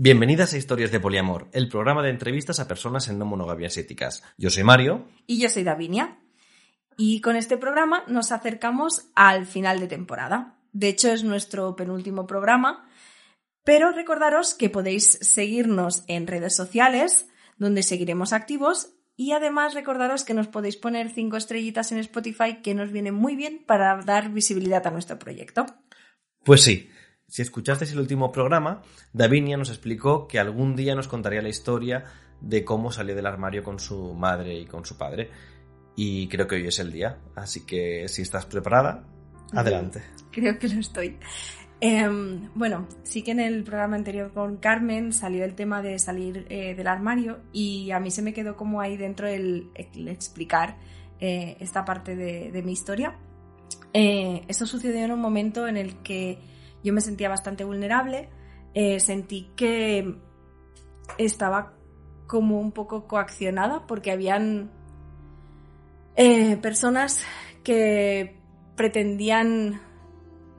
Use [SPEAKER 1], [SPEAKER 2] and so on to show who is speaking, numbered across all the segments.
[SPEAKER 1] Bienvenidas a Historias de Poliamor, el programa de entrevistas a personas en no monogamias éticas. Yo soy Mario.
[SPEAKER 2] Y yo soy Davinia. Y con este programa nos acercamos al final de temporada. De hecho, es nuestro penúltimo programa. Pero recordaros que podéis seguirnos en redes sociales, donde seguiremos activos. Y además recordaros que nos podéis poner cinco estrellitas en Spotify, que nos viene muy bien para dar visibilidad a nuestro proyecto.
[SPEAKER 1] Pues sí, si escuchasteis el último programa, Davinia nos explicó que algún día nos contaría la historia de cómo salió del armario con su madre y con su padre. Y creo que hoy es el día. Así que si estás preparada, adelante.
[SPEAKER 2] Creo que lo estoy. Em, bueno, sí que en el programa anterior con Carmen salió el tema de salir eh, del armario y a mí se me quedó como ahí dentro el, explicar eh, esta parte de, mi historia. Eh, esto sucedió en un momento en el que yo me sentía bastante vulnerable, eh, sentí que estaba como un poco coaccionada porque habían eh, personas que pretendían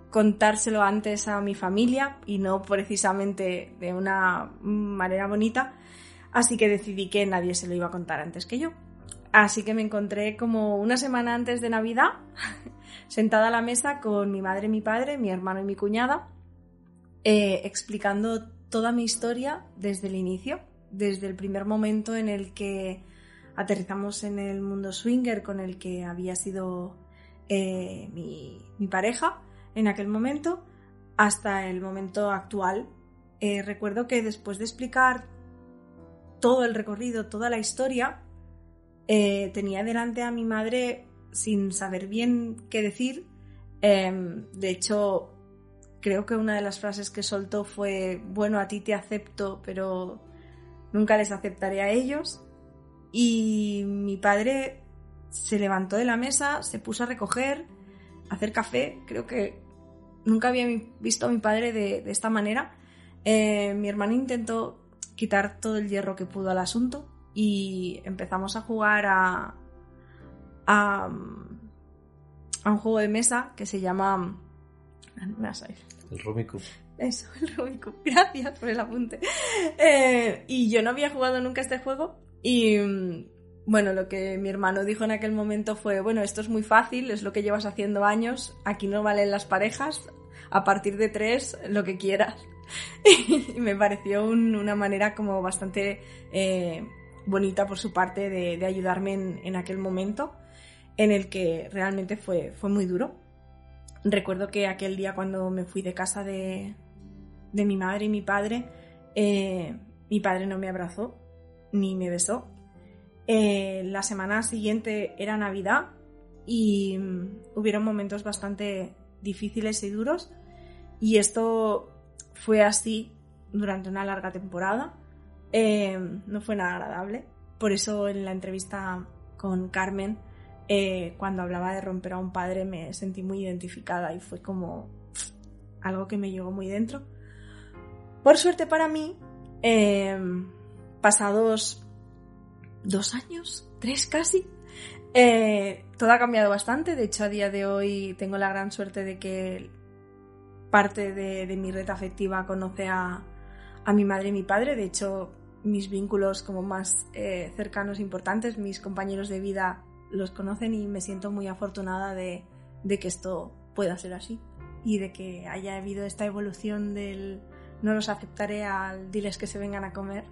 [SPEAKER 2] contárselo antes a mi familia y no precisamente de una manera bonita, así que decidí que nadie se lo iba a contar antes que yo. Así que me encontré como una semana antes de Navidad sentada a la mesa con mi madre, mi padre, mi hermano y mi cuñada, eh, explicando toda mi historia desde el inicio, desde el primer momento en el que aterrizamos en el mundo swinger con el que había sido eh, mi, pareja en aquel momento, hasta el momento actual. Eh, recuerdo que después de explicar todo el recorrido, toda la historia, tenía delante a mi madre sin saber bien qué decir. Em, de hecho, creo que una de las frases que soltó fue, bueno, a ti te acepto, pero nunca les aceptaré a ellos. Y mi padre se levantó de la mesa, se puso a recoger, a hacer café. Creo que nunca había visto a mi padre de, esta manera. Eh, mi hermano intentó quitar todo el hierro que pudo al asunto y empezamos a jugar a, a, un juego de mesa que se llama...
[SPEAKER 1] El Rumicu.
[SPEAKER 2] Eso, el Rumicu. Gracias por el apunte. Eh, y yo no había jugado nunca este juego y bueno, lo que mi hermano dijo en aquel momento fue, bueno, esto es muy fácil, es lo que llevas haciendo años, aquí no valen las parejas, a partir de tres, lo que quieras. y me pareció una manera como bastante eh, bonita por su parte de, ayudarme en, aquel momento en el que realmente fue, fue muy duro. Recuerdo que aquel día cuando me fui de casa de, de mi madre y mi padre, eh, mi padre no me abrazó ni me besó. Eh, la semana siguiente era Navidad y mm, hubieron momentos bastante difíciles y duros y esto fue así durante una larga temporada. Eh, no fue nada agradable. Por eso en la entrevista con Carmen eh, cuando hablaba de romper a un padre me sentí muy identificada y fue como algo que me llegó muy dentro. Por suerte para mí, em, pasados dos años, tres casi, eh, todo ha cambiado bastante. De hecho, a día de hoy tengo la gran suerte de que parte de, mi red afectiva conoce a, mi madre y mi padre. De hecho, mis vínculos como más eh, cercanos importantes, mis compañeros de vida los conocen y me siento muy afortunada de, que esto pueda ser así y de que haya habido esta evolución del no los aceptaré al diles que se vengan a comer.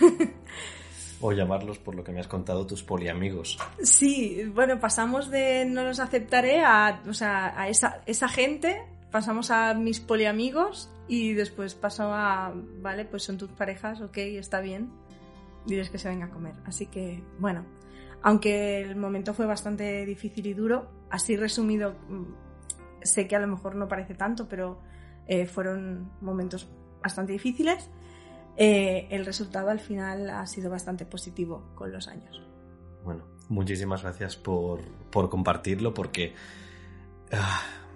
[SPEAKER 1] o llamarlos por lo que me has contado tus poliamigos.
[SPEAKER 2] Sí, bueno, pasamos de no los aceptaré a, o sea, a esa, esa gente, pasamos a mis poliamigos y después paso a, vale, pues son tus parejas, ok, está bien, diles que se vengan a comer. Así que, bueno, aunque el momento fue bastante difícil y duro, así resumido, mm, sé que a lo mejor no parece tanto, pero eh, fueron momentos bastante difíciles. Eh, el resultado al final ha sido bastante positivo con los años.
[SPEAKER 1] Bueno, muchísimas gracias por, compartirlo porque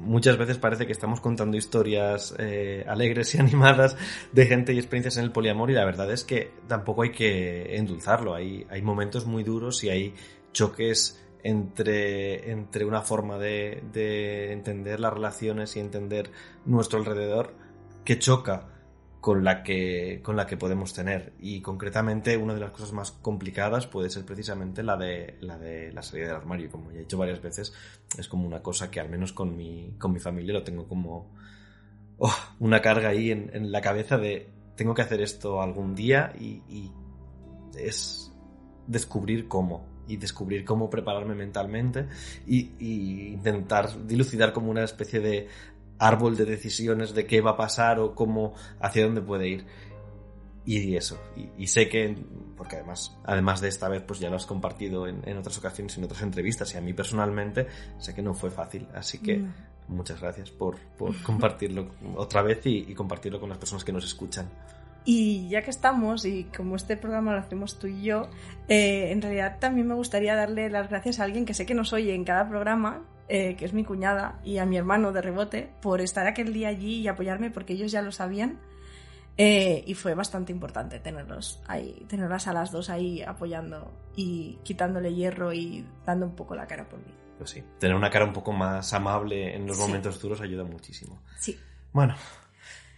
[SPEAKER 1] muchas veces parece que estamos contando historias eh, alegres y animadas de gente y experiencias en el poliamor y la verdad es que tampoco hay que endulzarlo. Hay, hay momentos muy duros y hay choques entre, entre una forma de entender las relaciones y entender nuestro alrededor que choca con la que con la que podemos tener. Y concretamente una de las cosas más complicadas puede ser precisamente la de la de la salida del armario. Como ya he dicho varias veces es como una cosa que al menos con mi con mi familia lo tengo como oh, una carga ahí en, la cabeza de tengo que hacer esto algún día y, y es descubrir cómo. Y descubrir cómo prepararme mentalmente y, y, intentar dilucidar como una especie de árbol de decisiones de qué va a pasar o cómo, hacia dónde puede ir. Y eso, y, sé que, porque además, además de esta vez, pues ya lo has compartido en, otras ocasiones, en otras entrevistas, y a mí personalmente sé que no fue fácil, así que muchas gracias por, compartirlo otra vez y, compartirlo con las personas que nos escuchan.
[SPEAKER 2] Y ya que estamos, y como este programa lo hacemos tú y yo, eh, en realidad también me gustaría darle las gracias a alguien que sé que nos oye en cada programa, eh, que es mi cuñada, y a mi hermano de rebote, por estar aquel día allí y apoyarme, porque ellos ya lo sabían. Eh, y fue bastante importante tenerlos ahí, tenerlas a las dos ahí apoyando y quitándole hierro y dando un poco la cara por mí.
[SPEAKER 1] Pues sí, tener una cara un poco más amable en los momentos duros ayuda muchísimo.
[SPEAKER 2] Sí.
[SPEAKER 1] Bueno,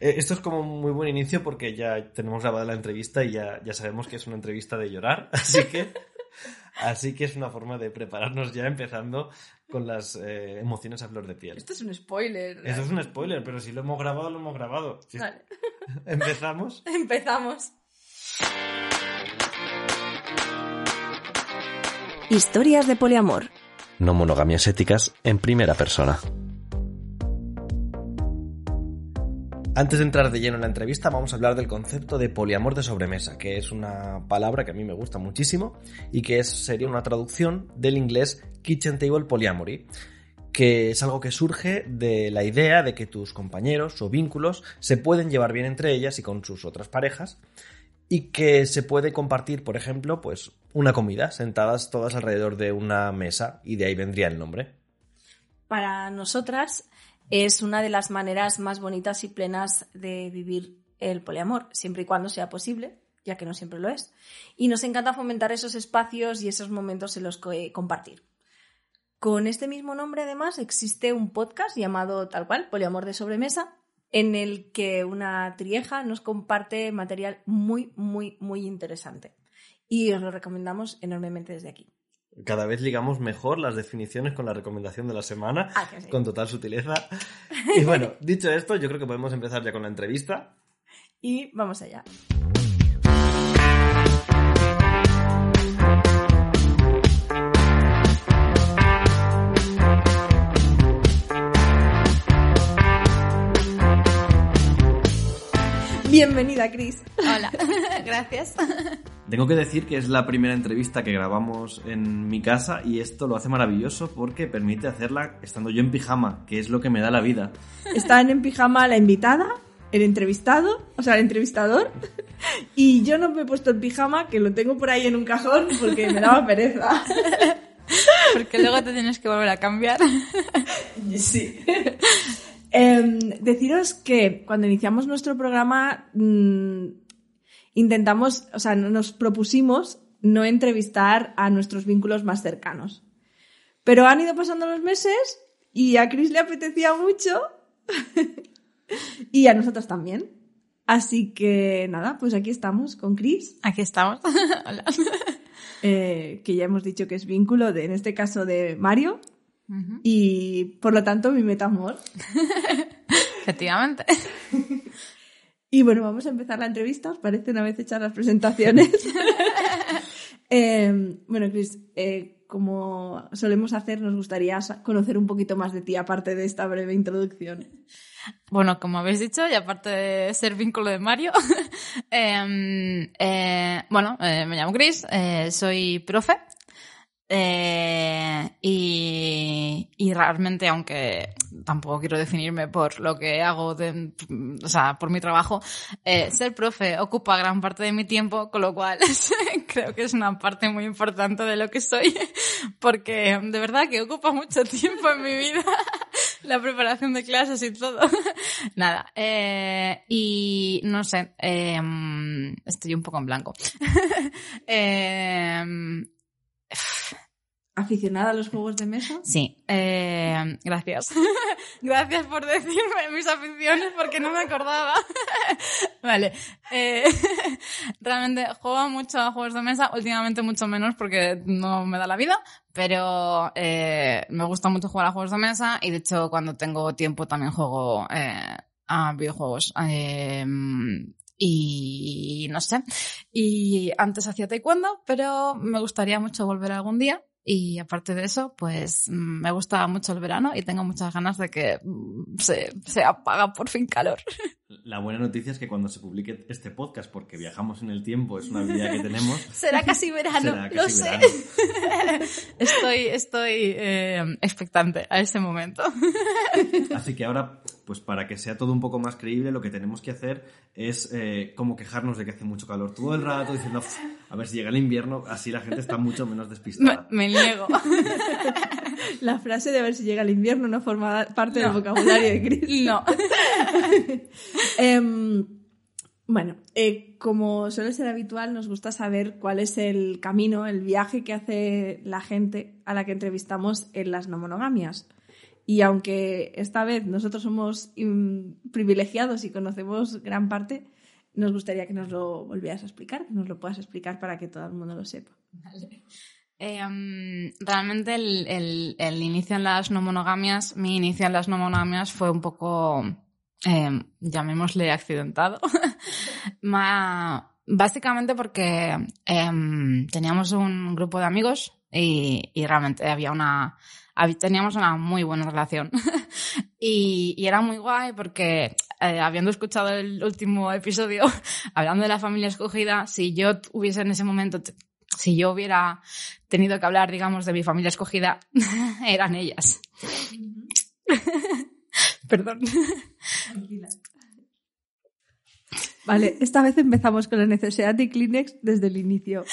[SPEAKER 1] eh, esto es como un muy buen inicio porque ya tenemos grabada la entrevista y ya, ya sabemos que es una entrevista de llorar, así que Así que es una forma de prepararnos ya empezando con las eh, emociones a flor de piel.
[SPEAKER 2] Esto es un spoiler.
[SPEAKER 1] Eso es un spoiler, pero si lo hemos grabado, lo hemos grabado. Vale. ¿Empezamos?
[SPEAKER 2] Empezamos.
[SPEAKER 3] Historias de poliamor.
[SPEAKER 1] No monogamias éticas en primera persona. Antes de entrar de lleno en la entrevista, vamos a hablar del concepto de poliamor de sobremesa, que es una palabra que a mí me gusta muchísimo y que sería una traducción del inglés Kitchen Table Polyamory, que es algo que surge de la idea de que tus compañeros o vínculos se pueden llevar bien entre ellas y con sus otras parejas y que se puede compartir, por ejemplo, pues una comida, sentadas todas alrededor de una mesa y de ahí vendría el nombre.
[SPEAKER 2] Para nosotras, es una de las maneras más bonitas y plenas de vivir el poliamor, siempre y cuando sea posible, ya que no siempre lo es. Y nos encanta fomentar esos espacios y esos momentos en los que compartir. Con este mismo nombre, además, existe un podcast llamado tal cual, Poliamor de Sobremesa, en el que una trieja nos comparte material muy, muy, muy interesante. Y os lo recomendamos enormemente desde aquí.
[SPEAKER 1] Cada vez ligamos mejor las definiciones con la recomendación de la semana,
[SPEAKER 2] ah,
[SPEAKER 1] con total sutileza. Y bueno, dicho esto, yo creo que podemos empezar ya con la entrevista.
[SPEAKER 2] Y vamos allá. Bienvenida, Cris.
[SPEAKER 3] Hola, gracias.
[SPEAKER 1] Tengo que decir que es la primera entrevista que grabamos en mi casa y esto lo hace maravilloso porque permite hacerla estando yo en pijama, que es lo que me da la vida.
[SPEAKER 2] Están en pijama la invitada, el entrevistado, o sea, el entrevistador, y yo no me he puesto el pijama, que lo tengo por ahí en un cajón porque me daba pereza.
[SPEAKER 3] Porque luego te tienes que volver a cambiar.
[SPEAKER 2] Sí. Em, deciros que cuando iniciamos nuestro programa mm, intentamos, o sea, nos propusimos no entrevistar a nuestros vínculos más cercanos. Pero han ido pasando los meses y a Chris le apetecía mucho y a nosotros también. Así que nada, pues aquí estamos con Chris.
[SPEAKER 3] Aquí estamos. Hola.
[SPEAKER 2] Eh, que ya hemos dicho que es vínculo de, en este caso, de Mario. Y por lo tanto, mi metamor.
[SPEAKER 3] Efectivamente.
[SPEAKER 2] Y bueno, vamos a empezar la entrevista, ¿os parece una vez hechas las presentaciones? Em, bueno, Cris, eh, como solemos hacer, nos gustaría conocer un poquito más de ti, aparte de esta breve introducción.
[SPEAKER 3] Bueno, como habéis dicho, y aparte de ser vínculo de Mario, em, eh, bueno, eh, me llamo Cris, soy profe eh, y, y, realmente, aunque tampoco quiero definirme por lo que hago, de, o sea, por mi trabajo, eh, ser profe ocupa gran parte de mi tiempo, con lo cual creo que es una parte muy importante de lo que soy, porque de verdad que ocupa mucho tiempo en mi vida la preparación de clases y todo. Nada, eh, y no sé, eh, estoy un poco en blanco.
[SPEAKER 2] Aficionada a los juegos de mesa.
[SPEAKER 3] Sí, eh, gracias. gracias por decirme mis aficiones porque no me acordaba. vale. Eh, realmente juego mucho a juegos de mesa, últimamente mucho menos porque no me da la vida, pero eh, me gusta mucho jugar a juegos de mesa y de hecho cuando tengo tiempo también juego eh, a videojuegos. Eh, y no sé. Y antes hacía taekwondo, pero me gustaría mucho volver algún día. Y aparte de eso, pues mm, me gusta mucho el verano y tengo muchas ganas de que mm, se, se apaga por fin calor.
[SPEAKER 1] La buena noticia es que cuando se publique este podcast, porque viajamos en el tiempo, es una habilidad que tenemos.
[SPEAKER 3] Será casi verano,
[SPEAKER 1] será
[SPEAKER 3] lo
[SPEAKER 1] casi
[SPEAKER 3] sé.
[SPEAKER 1] verano.
[SPEAKER 3] estoy estoy eh, expectante a ese momento.
[SPEAKER 1] Así que ahora, pues para que sea todo un poco más creíble, lo que tenemos que hacer es eh, como quejarnos de que hace mucho calor todo el rato, diciendo, "Uf, a ver si llega el invierno, así la gente está mucho menos
[SPEAKER 3] Me,
[SPEAKER 1] despistada.
[SPEAKER 3] me niego.
[SPEAKER 2] La frase de a ver si llega el invierno no forma parte del vocabulario de Chris.
[SPEAKER 3] No.
[SPEAKER 2] Em, bueno, eh, como suele ser habitual, nos gusta saber cuál es el camino, el viaje que hace la gente a la que entrevistamos en las no monogamias. Y aunque esta vez nosotros somos mm, privilegiados y conocemos gran parte, nos gustaría que nos lo volvieras a explicar, que nos lo puedas explicar para que todo el mundo lo sepa.
[SPEAKER 3] Em, realmente el, el- inicio en las no monogamias, mi inicio en las no monogamias fue un poco, em, llamémosle accidentado. Ma- básicamente porque em, teníamos un grupo de amigos y, realmente había una, teníamos una muy buena relación. y, y era muy guay porque eh, habiendo escuchado el último episodio, hablando de la familia escogida, si yo hubiese en ese momento, si yo hubiera tenido que hablar, digamos, de mi familia escogida, eran ellas. Perdón.
[SPEAKER 2] Vale, esta vez empezamos con la necesidad de Kleenex desde el inicio.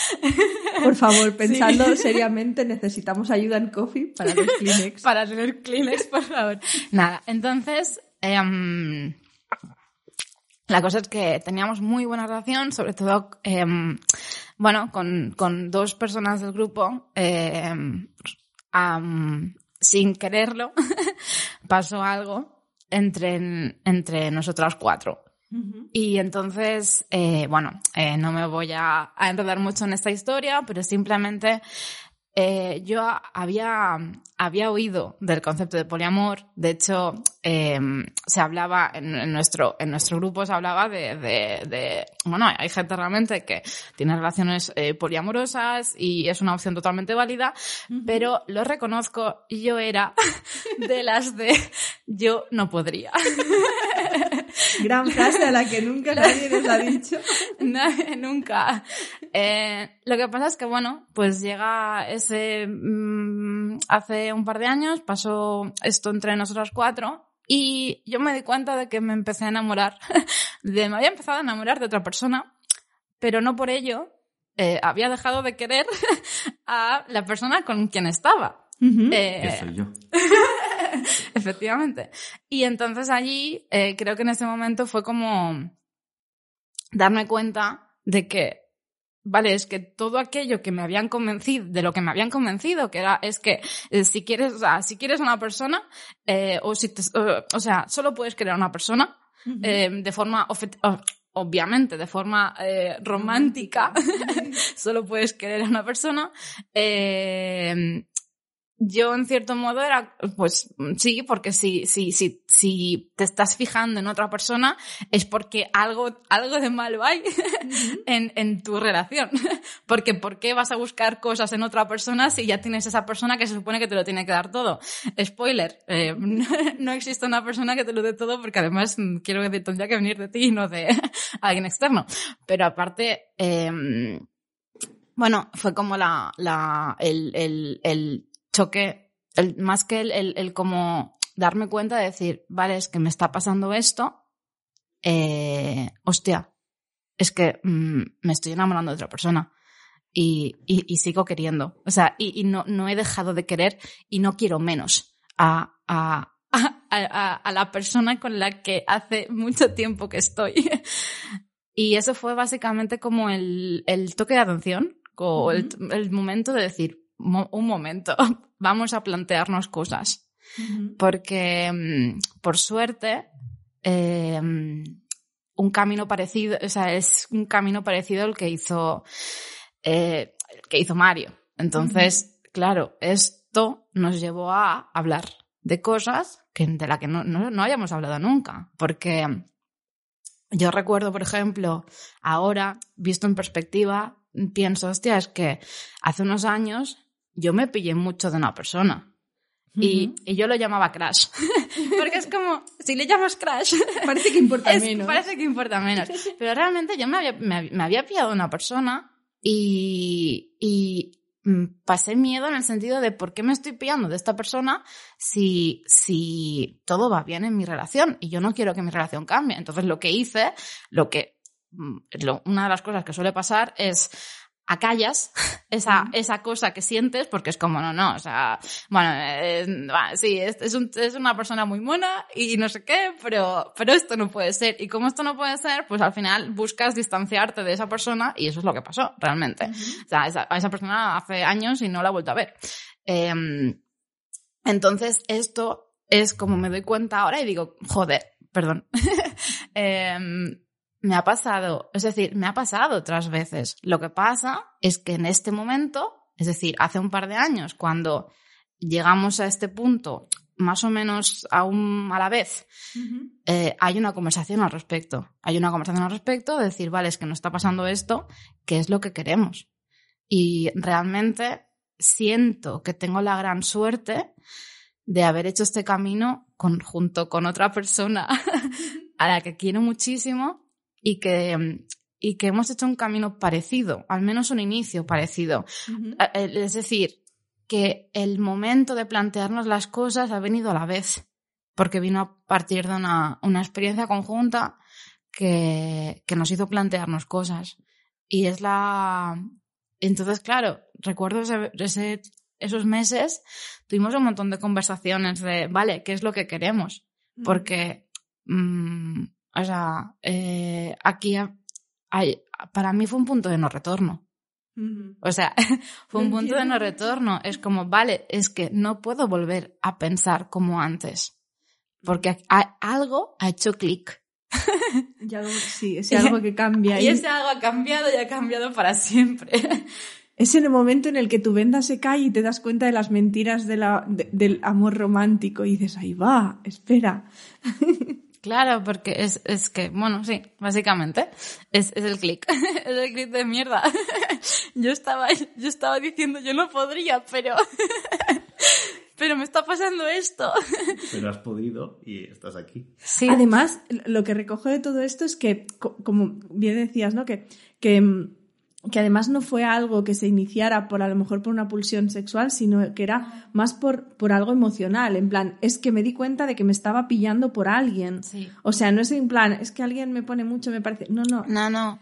[SPEAKER 2] Por favor, pensando seriamente, necesitamos ayuda en Coffee para los Kleenex.
[SPEAKER 3] Para tener Kleenex, por favor. Nada, entonces, em, la cosa es que teníamos muy buena relación, sobre todo, em, bueno, con, con dos personas del grupo, em, am, sin quererlo, pasó algo entre, entre nosotras cuatro. Y entonces, eh, bueno, eh, no me voy a, a enredar mucho en esta historia, pero simplemente eh, yo había, había oído del concepto de poliamor. De hecho, eh, se hablaba en, en nuestro, en nuestro grupo se hablaba de, de, de- bueno, hay gente realmente que tiene relaciones eh, poliamorosas y es una opción totalmente válida, pero lo reconozco, yo era de las de yo no podría.
[SPEAKER 2] Gran frase a la que nunca nadie nos ha dicho.
[SPEAKER 3] Nadie, nunca. Eh, lo que pasa es que, bueno, pues llega ese... mm, hace un par de años pasó esto entre nosotras cuatro y yo me di cuenta de que me empecé a enamorar. De, me había empezado a enamorar de otra persona, pero no por ello eh, había dejado de querer a la persona con quien estaba.
[SPEAKER 2] Ujú.
[SPEAKER 3] Eh,
[SPEAKER 1] Que soy yo.
[SPEAKER 3] Efectivamente. Y entonces allí eh, creo que en ese momento fue como darme cuenta de que, vale, es que todo aquello que me habían convencido, de lo que me habían convencido, que era, es que eh, si quieres, o sea, si quieres una persona, eh, o si te- o, o sea, solo puedes querer a una persona, eh, de forma, obviamente, de forma eh, romántica, solo puedes querer a una persona. Yo, en cierto modo, era, pues sí, porque si, si, si, si te estás fijando en otra persona, es porque algo, algo de malo hay en, en tu relación. Porque, ¿por qué vas a buscar cosas en otra persona si ya tienes esa persona que se supone que te lo tiene que dar todo? Spoiler, eh, no existe una persona que te lo dé todo porque además mm, quiero decir, tendría que venir de ti y no de alguien externo. Pero aparte, eh, bueno, fue como la, la, el, el, el choque, el, más que el, el, el como darme cuenta de decir, vale, es que me está pasando esto, eh, hostia, es que mm, me estoy enamorando de otra persona y, y, y sigo queriendo. O sea, y, y no, no he dejado de querer y no quiero menos a, a, a, a- a la persona con la que hace mucho tiempo que estoy. Y eso fue básicamente como el, el toque de atención, o el, el momento de decir, un momento, vamos a plantearnos cosas. Porque, mm, por suerte, eh, un camino parecido, o sea, es un camino parecido al que hizo, eh, que hizo Mario. Entonces, claro, esto nos llevó a hablar de cosas que, de las que no, no, no hayamos hablado nunca. Porque yo recuerdo, por ejemplo, ahora, visto en perspectiva, pienso, hostia, es que hace unos años yo me pillé mucho de una persona. Y, y, yo lo llamaba crash. Porque es como, si le llamas crash...
[SPEAKER 2] Parece que importa menos.
[SPEAKER 3] Parece que importa menos. Pero realmente yo me había, me, me había pillado una persona y, y, pasé miedo en el sentido de por qué me estoy pillando de esta persona si, si todo va bien en mi relación y yo no quiero que mi relación cambie. Entonces lo que hice, lo que, mm, una de las cosas que suele pasar es acallas esa, esa cosa que sientes porque es como, no, no, o sea, bueno, eh, sí, es, es, un, es, una persona muy buena y no sé qué, pero, pero esto no puede ser. Y como esto no puede ser, pues al final buscas distanciarte de esa persona y eso es lo que pasó, realmente. O sea, esa, persona hace años y no la he vuelto a ver. Eh, entonces, esto es como me doy cuenta ahora y digo, joder, perdón. eh, me ha pasado, es decir, me ha pasado otras veces. Lo que pasa es que en este momento, es decir, hace un par de años, cuando llegamos a este punto, más o menos a, a la vez, eh, hay una conversación al respecto. Hay una conversación al respecto de decir, vale, es que nos está pasando esto, ¿qué es lo que queremos? Y realmente siento que tengo la gran suerte de haber hecho este camino junto con otra persona a la que quiero muchísimo y que, mm, y que hemos hecho un camino parecido, al menos un inicio parecido. Es decir, que el momento de plantearnos las cosas ha venido a la vez, porque vino a partir de una, una experiencia conjunta que, que, nos hizo plantearnos cosas. Y es la... Entonces, claro, recuerdo ese, esos meses, tuvimos un montón de conversaciones de, vale, ¿qué es lo que queremos? Porque mmm, o sea, eh, aquí hay, para mí fue un punto de no retorno. O sea, fue un punto de no retorno. Es como, vale, es que no puedo volver a pensar como antes. Porque algo ha hecho clic.
[SPEAKER 2] sí, ese algo que cambia.
[SPEAKER 3] Y ese algo ha cambiado y ha cambiado para siempre.
[SPEAKER 2] Es en el momento en el que tu venda se cae y te das cuenta de las mentiras de la, del amor romántico y dices, ahí va, espera.
[SPEAKER 3] Claro, porque es, es que, bueno, sí, básicamente, es, es el clic, es el clic de mierda. Yo estaba, yo estaba diciendo, yo no podría, pero, pero me está pasando esto.
[SPEAKER 1] Pero has podido y estás aquí.
[SPEAKER 2] Sí. Además, lo que recojo de todo esto es que, como bien decías, ¿no? Que, que mm, que además no fue algo que se iniciara por a lo mejor por una pulsión sexual, sino que era más por, por algo emocional, en plan, es que me di cuenta de que me estaba pillando por alguien. O sea, no es en plan, es que alguien me pone mucho, me parece, no, no.
[SPEAKER 3] No, no.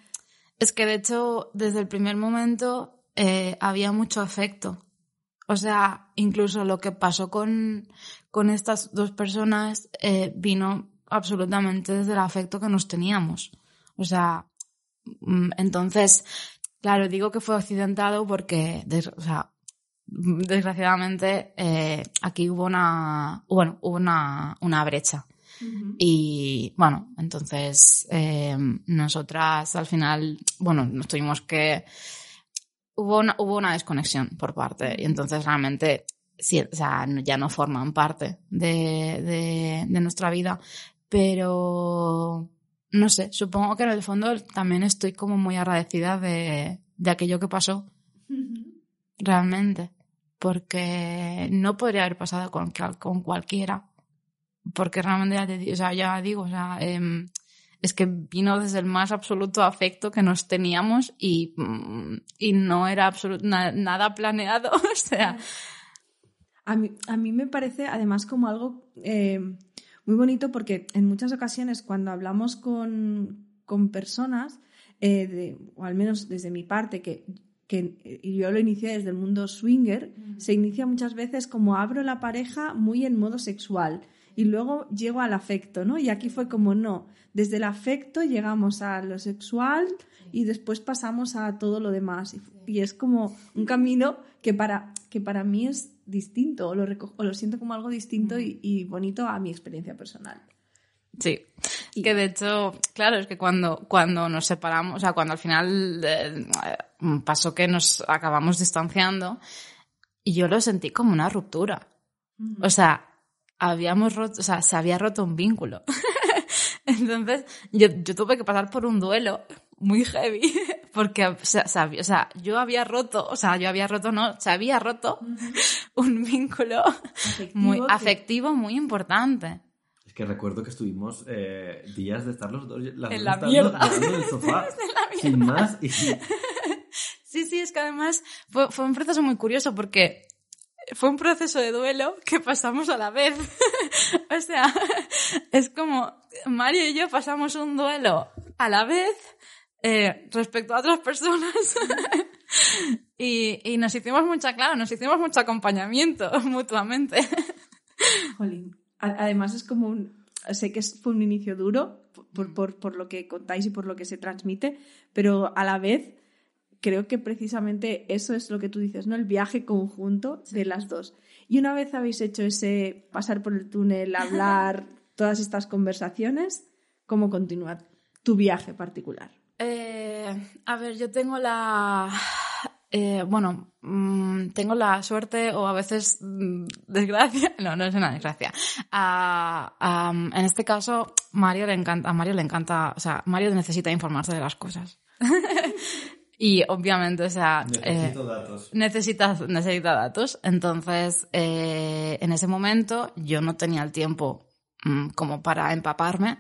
[SPEAKER 3] Es que de hecho, desde el primer momento eh, había mucho afecto. O sea, incluso lo que pasó con, con estas dos personas eh, vino absolutamente desde el afecto que nos teníamos. O sea, mm, entonces Claro, digo que fue accidentado porque, o sea, desgraciadamente eh, aquí hubo una, bueno, hubo una, una brecha. Y bueno, entonces eh, nosotras al final, bueno, nos tuvimos que... Hubo una, hubo una desconexión por parte. Y entonces realmente sí, o sea, ya no forman parte de, de, de nuestra vida, pero no sé, supongo que en el fondo también estoy como muy agradecida de, de aquello que pasó. Realmente. Porque no podría haber pasado con, con cualquiera. Porque realmente ya, o sea, ya digo, o sea, eh, es que vino desde el más absoluto afecto que nos teníamos y, mm, y no era absoluto, nada planeado. o sea.
[SPEAKER 2] A mí, a mí me parece además como algo eh, muy bonito porque en muchas ocasiones cuando hablamos con, con personas, eh, o al menos desde mi parte, que, que yo lo inicié desde el mundo swinger, se inicia muchas veces como abro la pareja muy en modo sexual. Y luego llego al afecto, ¿no? Y aquí fue como no, desde el afecto llegamos a lo sexual y después pasamos a todo lo demás. Y, es como un camino que para, que para mí es distinto, o lo, o lo siento como algo distinto y, y bonito a mi experiencia personal.
[SPEAKER 3] Sí, que de hecho, claro, es que cuando, cuando nos separamos, o sea, cuando al final eh, pasó que nos acabamos distanciando, yo lo sentí como una ruptura. O sea, habíamos roto, o sea, se había roto un vínculo. Entonces, yo, yo tuve que pasar por un duelo muy heavy, porque, o sea, o sea, yo había roto, o sea, yo había roto, no, se había roto un vínculo muy afectivo muy importante
[SPEAKER 1] que recuerdo que estuvimos eh, días de estar los dos
[SPEAKER 3] en la mierda.
[SPEAKER 1] en el sofá, sin más. Y...
[SPEAKER 3] Sí, sí, es que además fue, fue, un proceso muy curioso porque fue un proceso de duelo que pasamos a la vez. o sea, es como Mario y yo pasamos un duelo a la vez eh, respecto a otras personas. y, y nos hicimos mucha, claro, nos hicimos mucho acompañamiento mutuamente.
[SPEAKER 2] Jolín. Además es como un... Sé que fue un inicio duro por, por, por, lo que contáis y por lo que se transmite, pero a la vez creo que precisamente eso es lo que tú dices, ¿no? El viaje conjunto de las dos. Y una vez habéis hecho ese pasar por el túnel, hablar, todas estas conversaciones, ¿cómo continúa tu viaje particular?
[SPEAKER 3] Eh, a ver, yo tengo la eh, bueno, mm, tengo la suerte o a veces mm, desgracia, no, no es una desgracia. en este caso, Mario le encanta, a Mario le encanta, o sea, Mario necesita informarse de las cosas. y obviamente, o sea,
[SPEAKER 1] Necesito eh, datos.
[SPEAKER 3] Necesita, necesita datos. Entonces, eh, en ese momento yo no tenía el tiempo mm, como para empaparme,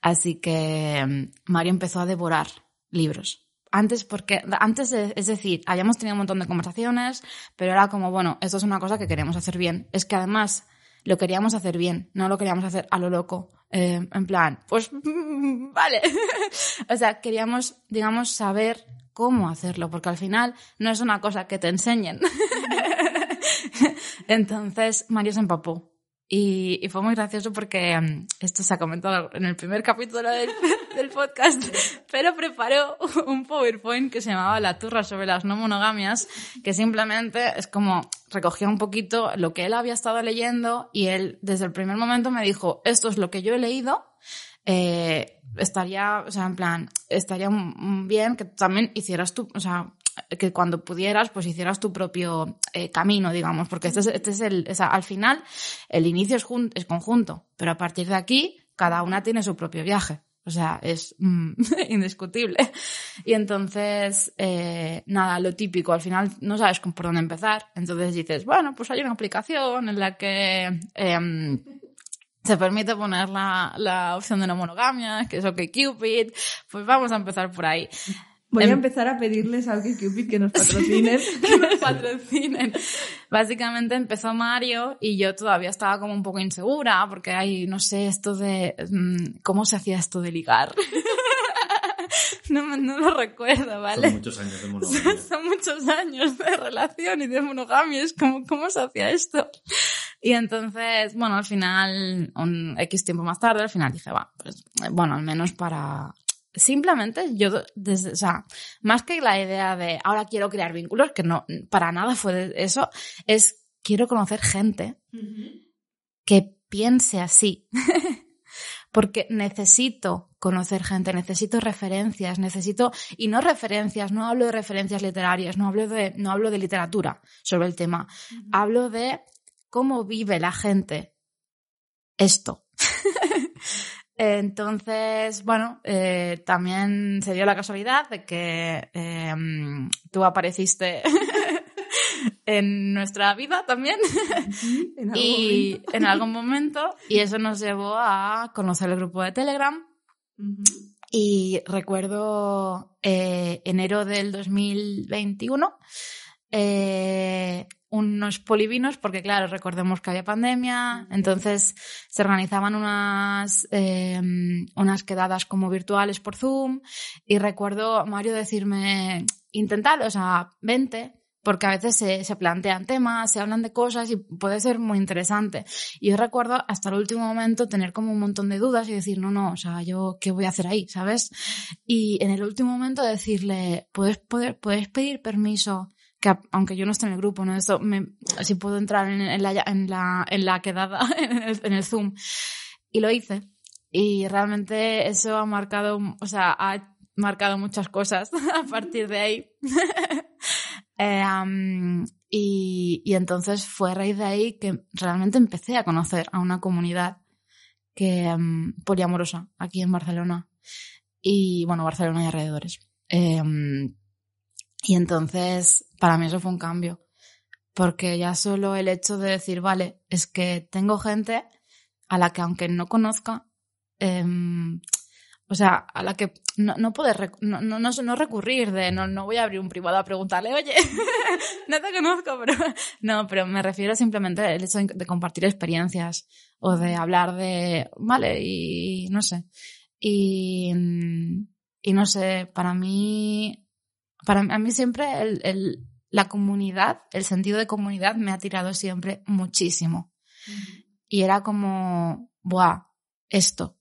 [SPEAKER 3] así que Mario empezó a devorar libros. Antes porque antes es decir habíamos tenido un montón de conversaciones pero era como bueno esto es una cosa que queremos hacer bien. Es que además lo queríamos hacer bien no lo queríamos hacer a lo loco. Eh, en plan pues vale. O sea queríamos digamos saber cómo hacerlo porque al final no es una cosa que te enseñen. Entonces Mario se empapó. Y, fue muy gracioso porque mm, esto se ha comentado en el primer capítulo del, del, podcast, pero preparó un PowerPoint que se llamaba La turra sobre las no monogamias, que simplemente es como recogía un poquito lo que él había estado leyendo y él desde el primer momento me dijo, esto es lo que yo he leído, eh, estaría, o sea, en plan, estaría bien que también hicieras tú, o sea, que cuando pudieras, pues hicieras tu propio eh, camino, digamos, porque este es, este es el, al final, el inicio es, es, conjunto, pero a partir de aquí, cada una tiene su propio viaje. O sea, es mm, indiscutible. Y entonces, eh, nada, lo típico, al final no sabes por dónde empezar. Entonces dices, bueno, pues hay una aplicación en la que em, se permite poner la, la opción de no monogamia, que es OkCupid. Pues vamos a empezar por ahí.
[SPEAKER 2] Voy a em- empezar a pedirles a Cupid que nos patrocinen.
[SPEAKER 3] que nos patrocinen. Básicamente empezó Mario y yo todavía estaba como un poco insegura porque hay, no sé, esto de... Mm, ¿Cómo se hacía esto de ligar? no, no lo recuerdo, ¿vale?
[SPEAKER 1] Son muchos años de monogamia.
[SPEAKER 3] Son muchos años de relación y de monogamia. Es como, ¿cómo se hacía esto? Y entonces, bueno, al final, un X tiempo más tarde, al final dije, va, pues, bueno, al menos para, simplemente yo, desde, o sea, más que la idea de ahora quiero crear vínculos, que no, para nada fue eso, es quiero conocer gente que piense así. Porque necesito conocer gente, necesito referencias, necesito, y no referencias, no hablo de referencias literarias, no hablo de, no hablo de literatura sobre el tema, hablo de cómo vive la gente esto. Entonces, bueno, eh, también se dio la casualidad de que em, tú apareciste en nuestra vida también. Y en algún momento y eso nos llevó a conocer el grupo de Telegram. Y recuerdo eh, enero del 2021 eh, unos polivinos, porque claro, recordemos que había pandemia, entonces se organizaban unas, em, unas quedadas como virtuales por Zoom y recuerdo a Mario decirme, intentad, o sea, vente, porque a veces se, se, plantean temas, se hablan de cosas y puede ser muy interesante. Y yo recuerdo hasta el último momento tener como un montón de dudas y decir, no, no, o sea, yo, ¿qué voy a hacer ahí? ¿Sabes? Y en el último momento decirle, ¿puedes, poder, puedes pedir permiso? Que aunque yo no esté en el grupo, ¿no? Eso me, si puedo entrar en, en, la, en, la, en la quedada, en el, en el Zoom. Y lo hice. Y realmente eso ha marcado, o sea, ha marcado muchas cosas a partir de ahí. eh, um, y, y, entonces fue a raíz de ahí que realmente empecé a conocer a una comunidad que um, poliamorosa aquí en Barcelona. Y bueno, Barcelona y alrededores. Eh, y entonces, para mí eso fue un cambio. Porque ya solo el hecho de decir, vale, es que tengo gente a la que aunque no conozca, eh, o sea, a la que no, no poder, no, no, no, recurrir de, no, no voy a abrir un privado a preguntarle, oye, no te conozco, pero no, pero me refiero simplemente al hecho de compartir experiencias o de hablar de, vale, y no sé. Y, y no sé, para mí, para a mí siempre el, el, la comunidad, el sentido de comunidad me ha tirado siempre muchísimo. Y era como, buah, esto,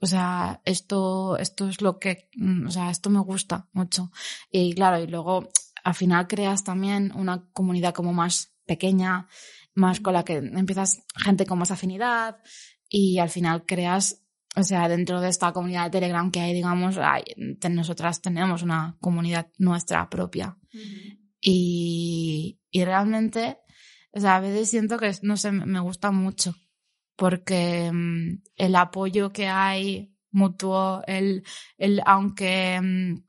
[SPEAKER 3] o sea, esto, esto es lo que, mm, o sea, esto me gusta mucho. Y claro, y luego al final creas también una comunidad como más pequeña, más con la que empiezas gente con más afinidad y al final creas, o sea, dentro de esta comunidad de Telegram que hay, digamos, hay, nosotras tenemos una comunidad nuestra propia. Y, y realmente, o sea, a veces siento que, no sé, me gusta mucho porque mm, el apoyo que hay mutuo, el, el aunque mm,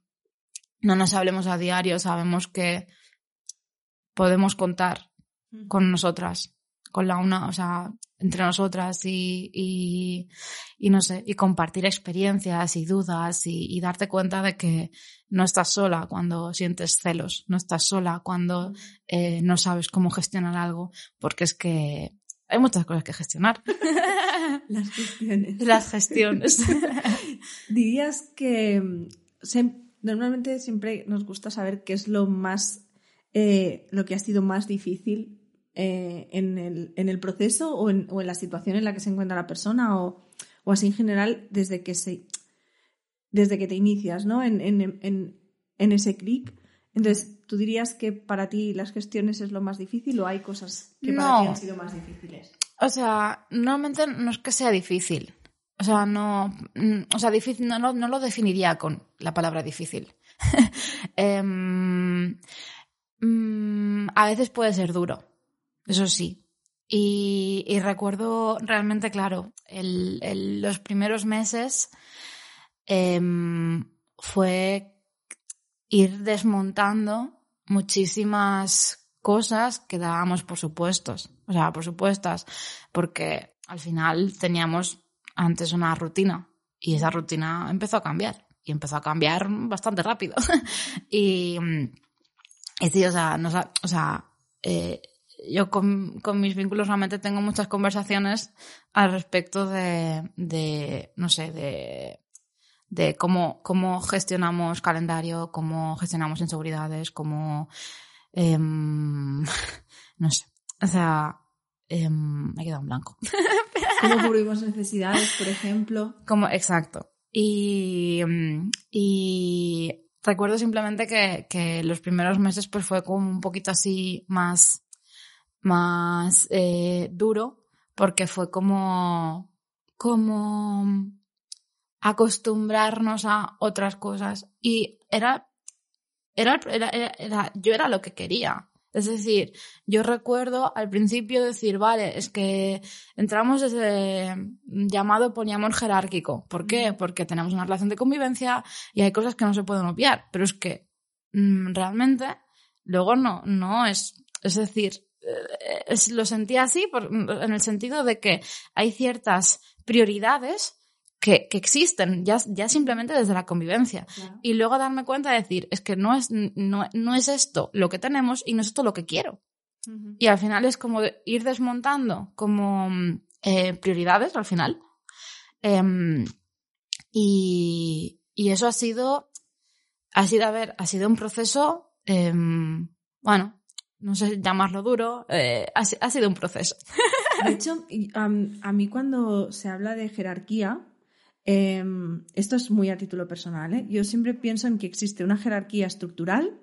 [SPEAKER 3] no nos hablemos a diario, sabemos que podemos contar con nosotras, con la una, o sea, entre nosotras y, y, y no sé, y compartir experiencias y dudas y, y, darte cuenta de que no estás sola cuando sientes celos, no estás sola cuando eh, no sabes cómo gestionar algo, porque es que hay muchas cosas que gestionar.
[SPEAKER 2] Las gestiones.
[SPEAKER 3] Las gestiones.
[SPEAKER 2] Dirías que normalmente siempre nos gusta saber qué es lo más, eh, lo que ha sido más difícil eh, en, el, en, el, proceso o en, o en, la situación en la que se encuentra la persona o, o así en general desde que se desde que te inicias ¿no? en, en, en ese clic. Entonces, ¿Tú dirías que para ti las gestiones es lo más difícil o hay cosas que para ti han sido más difíciles?
[SPEAKER 3] O sea, normalmente no es que sea difícil. O sea, no, mm, o sea, difícil, no, no, lo definiría con la palabra difícil. eh, mm, a veces puede ser duro, eso sí. Y, recuerdo realmente, claro, los primeros meses eh, fue ir desmontando muchísimas cosas que dábamos por supuestos. O sea, por supuestas, porque al final teníamos antes una rutina y esa rutina empezó a cambiar y empezó a cambiar bastante rápido. y, y sí, o sea, no, o sea eh, yo con, con, mis vínculos realmente tengo muchas conversaciones al respecto de, de no sé, de de cómo, cómo gestionamos calendario, cómo gestionamos inseguridades, cómo... Eh, no sé. O sea, eh, me he quedado en blanco.
[SPEAKER 2] ¿Cómo cubrimos necesidades, por ejemplo?
[SPEAKER 3] Como, exacto. Y, em, y recuerdo simplemente que, que los primeros meses pues fue como un poquito así más, más eh, duro, porque fue como, como acostumbrarnos a otras cosas. Y era, era, era, era, yo era lo que quería. Es decir, yo recuerdo al principio decir, vale, es que entramos ese llamado poliamor jerárquico. ¿Por qué? Porque tenemos una relación de convivencia y hay cosas que no se pueden obviar. Pero es que mmm, realmente luego no, no es, es decir, lo sentía así por, en el sentido de que hay ciertas prioridades que, que existen, ya, ya simplemente desde la convivencia. Claro. Y luego darme cuenta de decir, es que no es, no, no es esto lo que tenemos y no es esto lo que quiero. Uh -huh. Y al final es como ir desmontando como eh, prioridades al final. Eh, y, y, eso ha sido, ha sido, a ver, ha sido un proceso eh, bueno, no sé llamarlo duro, eh, ha, ha, sido un proceso.
[SPEAKER 2] De hecho, um, a mí cuando se habla de jerarquía, eh, esto es muy a título personal, ¿eh? yo siempre pienso en que existe una jerarquía estructural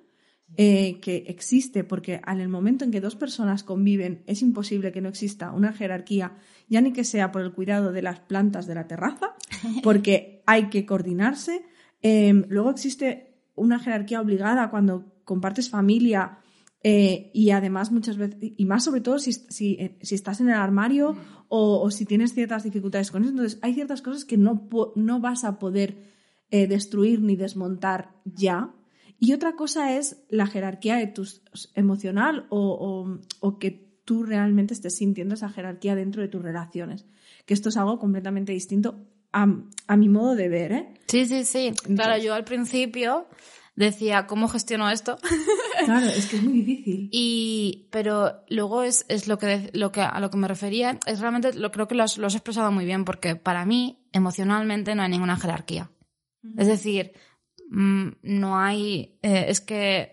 [SPEAKER 2] eh, que existe porque en el momento en que dos personas conviven es imposible que no exista una jerarquía, ya ni que sea por el cuidado de las plantas de la terraza, porque hay que coordinarse. Em, luego existe una jerarquía obligada cuando compartes familia eh, y además muchas veces, y más sobre todo si, si, eh, si estás en el armario o, o, si tienes ciertas dificultades con eso, entonces hay ciertas cosas que no, no vas a poder eh, destruir ni desmontar ya. Y otra cosa es la jerarquía de tus, emocional o, o, o que tú realmente estés sintiendo esa jerarquía dentro de tus relaciones. Que esto es algo completamente distinto a, a mi modo de ver, ¿eh?
[SPEAKER 3] Sí, sí, sí. Entonces, claro, yo al principio decía, ¿cómo gestiono esto?
[SPEAKER 2] Claro, es que es muy difícil.
[SPEAKER 3] Y, pero luego es, es lo, que, lo que a lo que me refería, es realmente, lo creo que lo has, lo has expresado muy bien, porque para mí, emocionalmente, no hay ninguna jerarquía. Uh -huh. Es decir, mmm, no hay, eh, es que,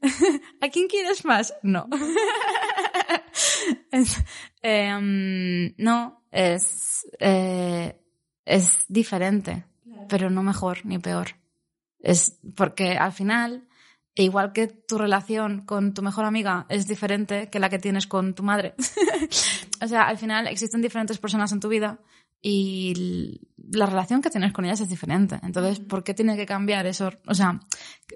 [SPEAKER 3] ¿a quién quieres más? No. es, eh, no, es, eh, es diferente, claro. pero no mejor ni peor. Es porque al final, igual que tu relación con tu mejor amiga es diferente que la que tienes con tu madre. o sea, al final existen diferentes personas en tu vida y la relación que tienes con ellas es diferente. Entonces, ¿por qué tiene que cambiar eso? O sea,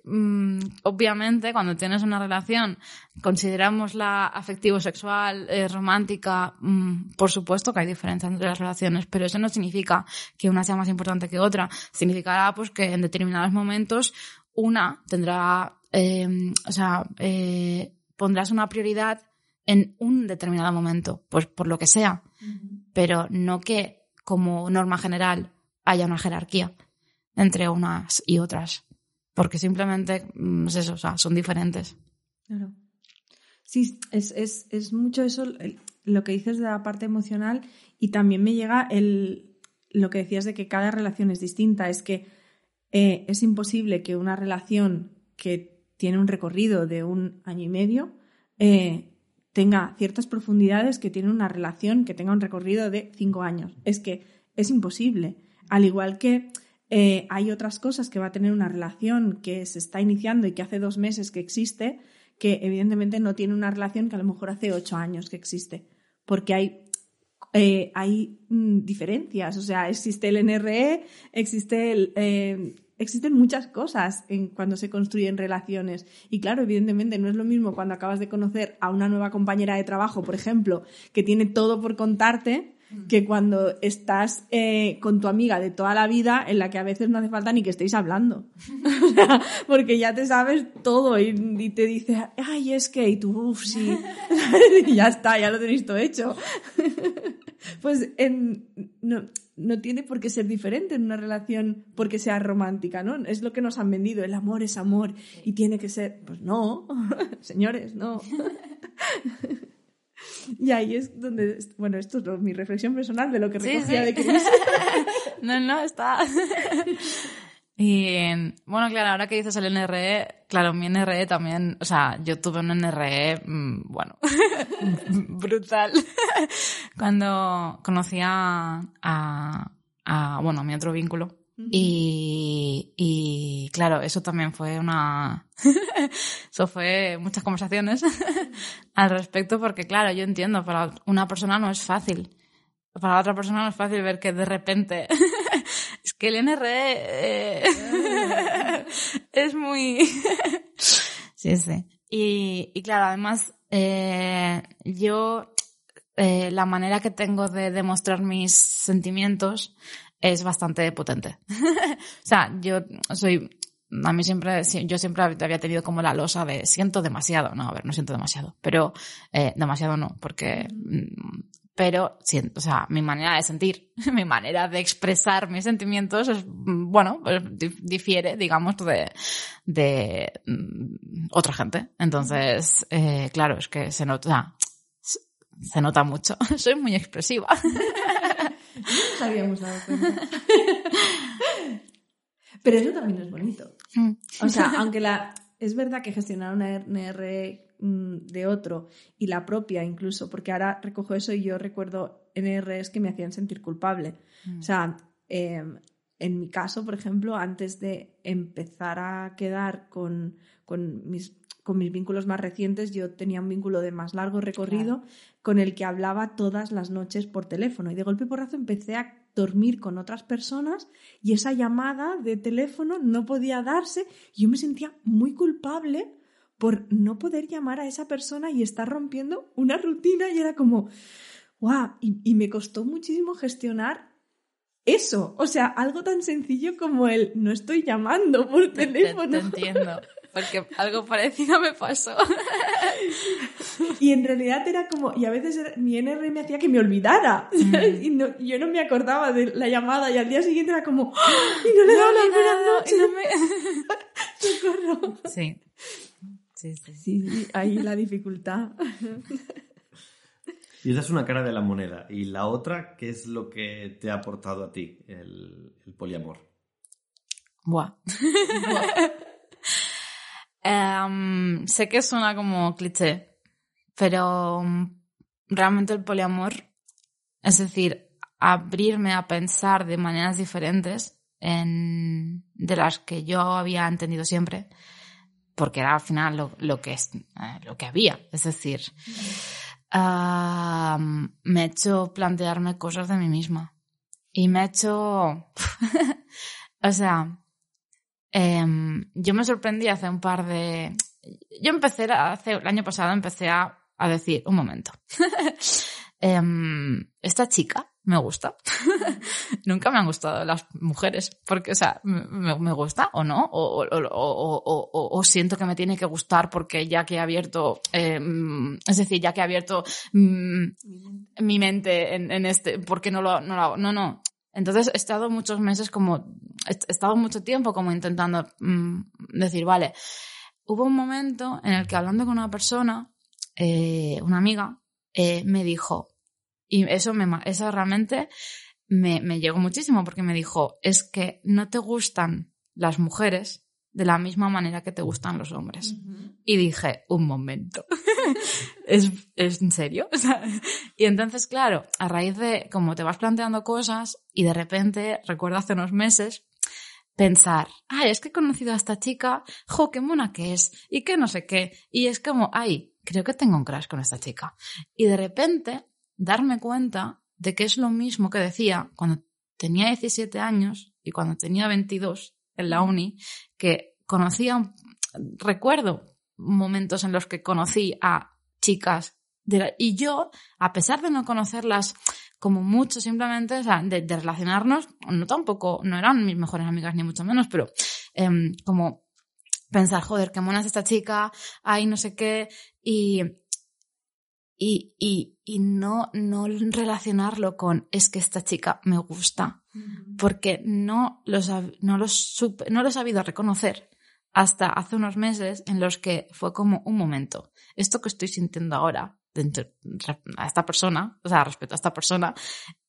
[SPEAKER 3] mmm, obviamente cuando tienes una relación, consideramos la afectivo-sexual, eh, romántica, mmm, por supuesto que hay diferencias entre las relaciones, pero eso no significa que una sea más importante que otra. Significará pues que en determinados momentos una tendrá, eh, o sea, eh, pondrás una prioridad en un determinado momento, pues por lo que sea, uh -huh. pero no que como norma general haya una jerarquía entre unas y otras, porque simplemente es eso, o sea, son diferentes.
[SPEAKER 2] Claro. Sí, es, es, es mucho eso lo que dices de la parte emocional y también me llega el, lo que decías de que cada relación es distinta, es que eh, es imposible que una relación que tiene un recorrido de un año y medio eh, tenga ciertas profundidades que tiene una relación que tenga un recorrido de cinco años. Es que es imposible. Al igual que eh, hay otras cosas que va a tener una relación que se está iniciando y que hace dos meses que existe, que evidentemente no tiene una relación que a lo mejor hace ocho años que existe. Porque hay, eh, hay mm, diferencias. O sea, existe el NRE, existe el, eh, existen muchas cosas en cuando se construyen relaciones. Y claro, evidentemente no es lo mismo cuando acabas de conocer a una nueva compañera de trabajo, por ejemplo, que tiene todo por contarte, que cuando estás eh, con tu amiga de toda la vida, en la que a veces no hace falta ni que estéis hablando. Porque ya te sabes todo y, te dice, ay, es que, y tú, uff, sí. y ya está, ya lo tenéis todo hecho. pues no, no tiene por qué ser diferente en una relación porque sea romántica, ¿no? Es lo que nos han vendido, el amor es amor y tiene que ser, pues no, señores, no. Y ahí es donde, bueno, esto es lo, mi reflexión personal de lo que recogía sí, sí. de Cris.
[SPEAKER 3] no, no, está. Y bueno, claro, ahora que dices el NRE, claro, mi NRE también, o sea, yo tuve un NRE, bueno, brutal. Cuando conocí a, a, a, bueno, a mi otro vínculo. Y, y claro, eso también fue una, eso fue muchas conversaciones al respecto porque claro, yo entiendo, para una persona no es fácil. Para otra persona no es fácil ver que de repente es que el NRE eh, es muy sí sí. Y, y claro además eh, yo eh, la manera que tengo de demostrar mis sentimientos es bastante potente o sea yo soy a mí siempre, yo siempre había tenido como la losa de siento demasiado. No, a ver, no siento demasiado, pero eh, demasiado no, porque pero siento, o sea, mi manera de sentir, mi manera de expresar mis sentimientos es, bueno, difiere, digamos, de, de otra gente. Entonces, eh, claro, es que se nota, se nota mucho. Soy muy expresiva.
[SPEAKER 2] No nos habíamos dado cuenta. Pero eso también es bonito. O sea, aunque la, es verdad que gestionar una NR mm, de otro y la propia incluso, porque ahora recojo eso y yo recuerdo NRs que me hacían sentir culpable.
[SPEAKER 3] Mm.
[SPEAKER 2] O sea, em, en mi caso, por ejemplo, antes de empezar a quedar con, con mis con mis vínculos más recientes, yo tenía un vínculo de más largo recorrido con el que hablaba todas las noches por teléfono. Y de golpe y porrazo empecé a dormir con otras personas y esa llamada de teléfono no podía darse. Y yo me sentía muy culpable por no poder llamar a esa persona y estar rompiendo una rutina y era como, ¡guau! Y, y me costó muchísimo gestionar eso. O sea, algo tan sencillo como el no estoy llamando por
[SPEAKER 3] Te- te-
[SPEAKER 2] teléfono.
[SPEAKER 3] te entiendo. Porque algo parecido me pasó.
[SPEAKER 2] Y en realidad era como, y a veces era- mi NR me hacía que me olvidara. ¿sabes? Y no- yo no me acordaba de la llamada y al día siguiente era como, ¡Ah! y no le he dado las buenas noches.
[SPEAKER 3] Y no me-
[SPEAKER 2] socorro".
[SPEAKER 3] Sí. Sí, sí.
[SPEAKER 2] Sí, sí, ahí la dificultad.
[SPEAKER 1] Y esa es una cara de la moneda. Y la otra, ¿qué es lo que te ha aportado a ti el, el poliamor?
[SPEAKER 3] Buah. Em, sé que suena como cliché, pero mm, realmente el poliamor, es decir, abrirme a pensar de maneras diferentes en, de las que yo había entendido siempre, porque era al final lo, que, es, eh, lo que había. Es decir, ah, me ha hecho plantearme cosas de mí misma. Y me ha hecho... o sea, Em, yo me sorprendí hace un par de... Yo empecé, hace el año pasado empecé a, a decir, un momento, Em, esta chica me gusta. Nunca me han gustado las mujeres, porque, o sea, me, me gusta o no, o, o, o, siento que me tiene que gustar porque ya que he abierto, em, es decir, ya que he abierto mm, mi mente en, este, ¿por qué no no lo hago? No, no. Entonces he estado muchos meses como, he estado mucho tiempo como intentando mm, decir, vale, hubo un momento en el que hablando con una persona, eh, una amiga, eh, me dijo, y eso, me, eso realmente me, me llegó muchísimo porque me dijo, es que no te gustan las mujeres de la misma manera que te gustan los hombres. Y dije, un momento. ¿Es, ¿Es en serio? O sea, y entonces, claro, a raíz de como te vas planteando cosas y de repente, recuerdo hace unos meses, pensar, ay, es que he conocido a esta chica, jo, qué mona que es, y que no sé qué. Y es como, ay, creo que tengo un crush con esta chica. Y de repente, darme cuenta de que es lo mismo que decía cuando tenía 17 años y cuando tenía 22 en la uni, que conocía, recuerdo momentos en los que conocí a chicas de la- y yo, a pesar de no conocerlas como mucho simplemente, o sea, de, de relacionarnos, no tampoco, no eran mis mejores amigas ni mucho menos, pero em, como pensar, joder, qué mona es esta chica, ay, no sé qué, y, y, y, y no, no relacionarlo con es que esta chica me gusta, porque no los, no los, supe- no los he sabido reconocer hasta hace unos meses en los que fue como un momento. Esto que estoy sintiendo ahora a esta persona, o sea, respecto a esta persona,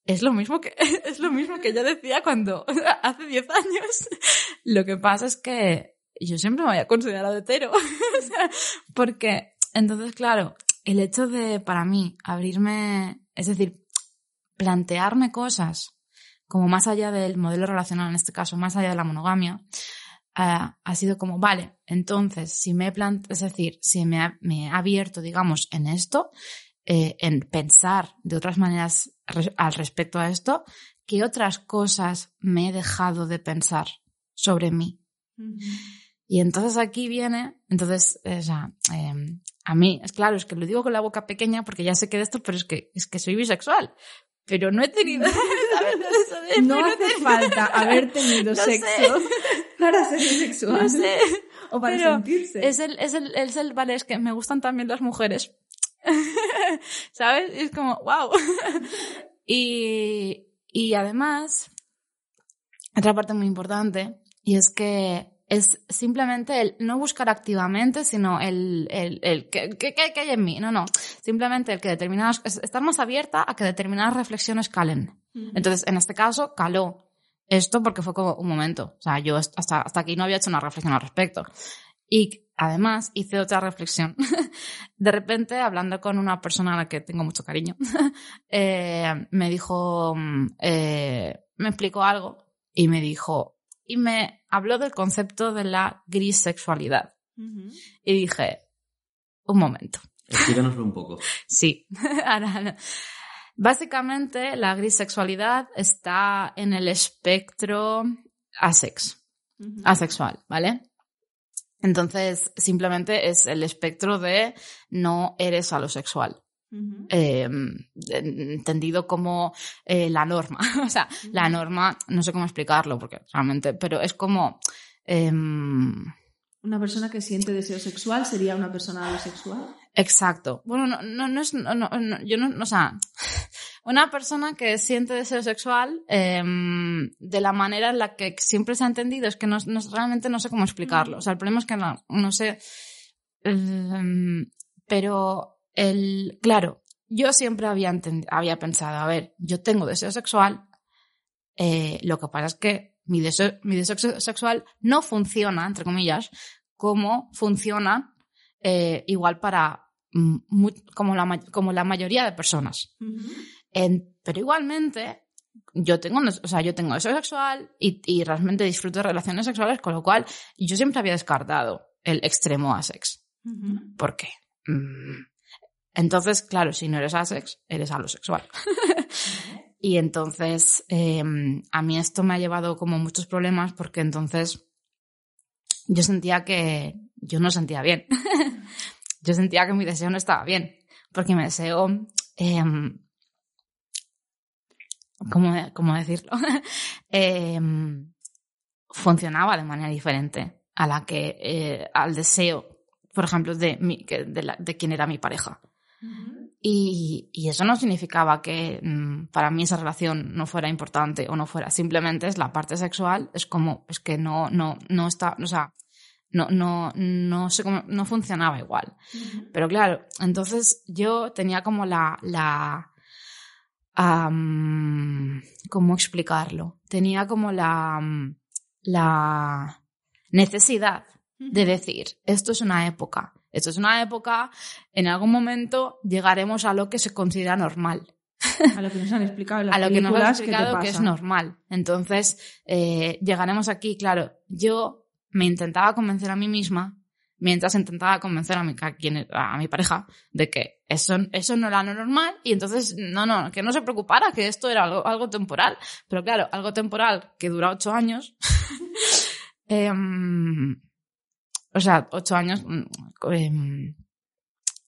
[SPEAKER 3] es lo mismo que, es lo mismo que yo decía cuando, hace 10 años. Lo que pasa es que yo siempre me había considerado hetero. Porque, entonces, claro, el hecho de, para mí, abrirme, es decir, plantearme cosas como más allá del modelo relacional, en este caso, más allá de la monogamia, eh, ha sido como, vale, entonces, si me he es decir, si me, he abierto, digamos, en esto, eh, en pensar de otras maneras al respecto a esto, ¿qué otras cosas me he dejado de pensar sobre mí? Y entonces aquí viene, entonces, eh, o sea, eh, a mí, es claro, es que lo digo con la boca pequeña porque ya sé que de esto, pero es que, es que soy bisexual. Pero no he tenido, ¿sabes?
[SPEAKER 2] No hace falta haber tenido
[SPEAKER 3] No
[SPEAKER 2] sexo
[SPEAKER 3] sé.
[SPEAKER 2] para ser bisexual.
[SPEAKER 3] No sé.
[SPEAKER 2] O para
[SPEAKER 3] Pero
[SPEAKER 2] sentirse.
[SPEAKER 3] Es el, es el, es el, vale, es que me gustan también las mujeres. ¿Sabes? Y es como, wow. y, y además, otra parte muy importante, y es que es simplemente el no buscar activamente, sino el, el, el que, que, hay en mí. No, no. Simplemente el que determinadas, es- estar más abierta a que determinadas reflexiones calen. Entonces, en este caso, caló esto porque fue como un momento. O sea, yo hasta, hasta aquí no había hecho una reflexión al respecto. Y además hice otra reflexión. De repente, hablando con una persona a la que tengo mucho cariño, eh, me dijo, eh, me explicó algo y me dijo, y me habló del concepto de la grisexualidad. Y dije, un momento.
[SPEAKER 1] Explícanoslo un poco.
[SPEAKER 3] Sí. Básicamente, la grisexualidad está en el espectro asex, asexual, ¿vale? Entonces, simplemente es el espectro de no eres alosexual. Em, entendido como eh, la norma. o sea, la norma, no sé cómo explicarlo, porque realmente, pero es como. Em,
[SPEAKER 2] una persona que siente deseo sexual sería una persona alosexual.
[SPEAKER 3] Exacto. Bueno, no, no, no es, no, no, yo no, o sea, una persona que siente deseo sexual em, de la manera en la que siempre se ha entendido es que no, realmente no sé cómo explicarlo. O sea, el problema es que no, no sé, pero el, claro, yo siempre había, había pensado, a ver, yo tengo deseo sexual, eh, lo que pasa es que mi deseo, mi deseo sexual no funciona, entre comillas, como funciona eh, igual para como la, como la mayoría de personas. pero igualmente, yo tengo, o sea, yo tengo deseo sexual y, realmente disfruto de relaciones sexuales, con lo cual yo siempre había descartado el extremo asex. ¿Por qué? Mm. Entonces, claro, si no eres asex, eres alosexual. y entonces, em, a mí esto me ha llevado como muchos problemas porque entonces yo sentía que yo no sentía bien. yo sentía que mi deseo no estaba bien, porque mi deseo, em, ¿cómo, decirlo? Em, funcionaba de manera diferente a la que, eh, al deseo, por ejemplo, de, de, de quien era mi pareja. Y, y, eso no significaba que mm, para mí esa relación no fuera importante o no fuera. Simplemente es la parte sexual, es como, es que no, no, no está, o sea, no, no, no sé cómo, no funcionaba igual. Pero claro, entonces yo tenía como la, la, ¿cómo explicarlo? Tenía como la, la necesidad de decir, esto es una época, esto es una época, en algún momento llegaremos a lo que se considera normal.
[SPEAKER 2] A lo que nos han explicado en
[SPEAKER 3] A lo que nos han explicado que es normal. Entonces, eh, llegaremos aquí, claro, yo me intentaba convencer a mí misma mientras intentaba convencer a mi, a, mi pareja de que eso, eso no era lo normal y entonces, no, no, que no se preocupara, que esto era algo, algo temporal. Pero claro, algo temporal que dura ocho años. Em, o sea, ocho años mm, em,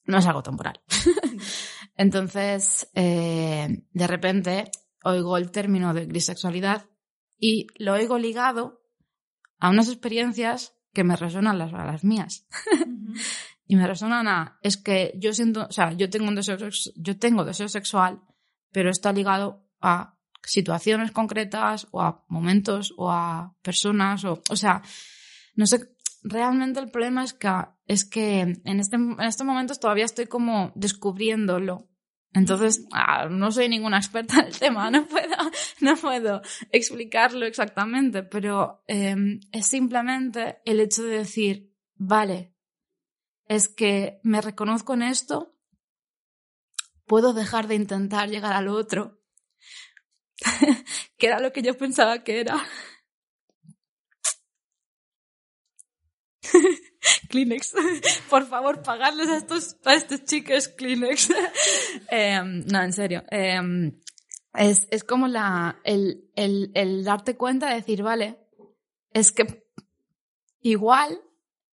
[SPEAKER 3] no es algo temporal. entonces, eh, de repente, oigo el término de grisexualidad y lo oigo ligado a unas experiencias que me resonan las, a las mías. y me resonan a, es que yo siento, o sea, yo tengo un deseo, yo tengo deseo sexual, pero está ligado a situaciones concretas o a momentos o a personas o, o sea, no sé, realmente el problema es que, es que en, este, en estos momentos todavía estoy como descubriéndolo entonces, ah, no soy ninguna experta en el tema, no puedo, no puedo explicarlo exactamente, pero em, es simplemente el hecho de decir, vale, es que me reconozco en esto, puedo dejar de intentar llegar al otro, que era lo que yo pensaba que era. Kleenex. Por favor, pagarles a estos, a estos chicos Kleenex. Em, no, en serio. Em, es, es como la, el, el, el darte cuenta de decir, vale, es que igual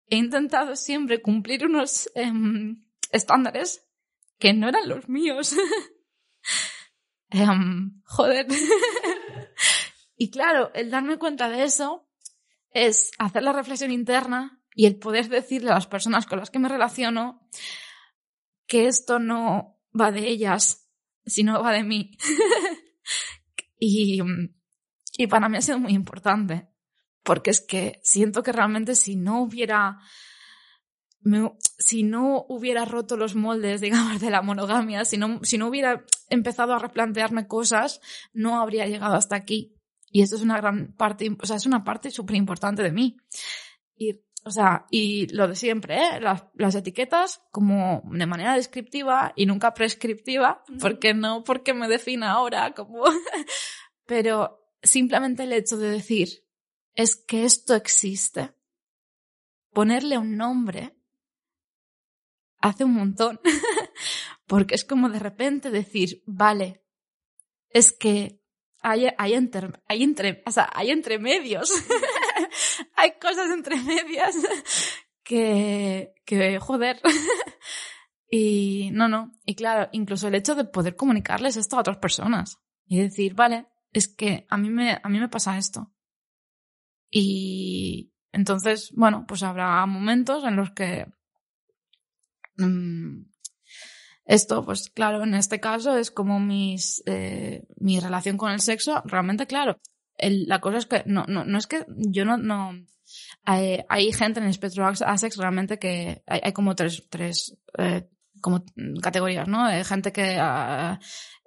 [SPEAKER 3] he intentado siempre cumplir unos em, estándares que no eran los míos. joder. y claro, el darme cuenta de eso es hacer la reflexión interna y el poder decirle a las personas con las que me relaciono que esto no va de ellas, sino va de mí. y, y para mí ha sido muy importante, porque es que siento que realmente si no hubiera si no hubiera roto los moldes, digamos, de la monogamia, si no, si no hubiera empezado a replantearme cosas, no habría llegado hasta aquí. Y esto es una gran parte, o sea, es una parte súper importante de mí. O sea, y lo de siempre, ¿eh? Las, las, etiquetas como de manera descriptiva y nunca prescriptiva, porque no porque me defina ahora como... Pero simplemente el hecho de decir, es que esto existe, ponerle un nombre, hace un montón. porque es como de repente decir, vale, es que hay, hay, entre, hay, entre, o sea, hay entre medios. hay cosas entre medias que, que joder. y no, no. Y claro, incluso el hecho de poder comunicarles esto a otras personas y decir, vale, es que a mí me, a mí me pasa esto. Y entonces, bueno, pues habrá momentos en los que mmm, esto, pues claro, en este caso es como mis, eh, mi relación con el sexo, realmente claro. La cosa es que no, no, no es que yo no, no, hay, gente en el espectro asex realmente que hay, hay como tres, tres, eh, como categorías, ¿no? Hay gente que uh,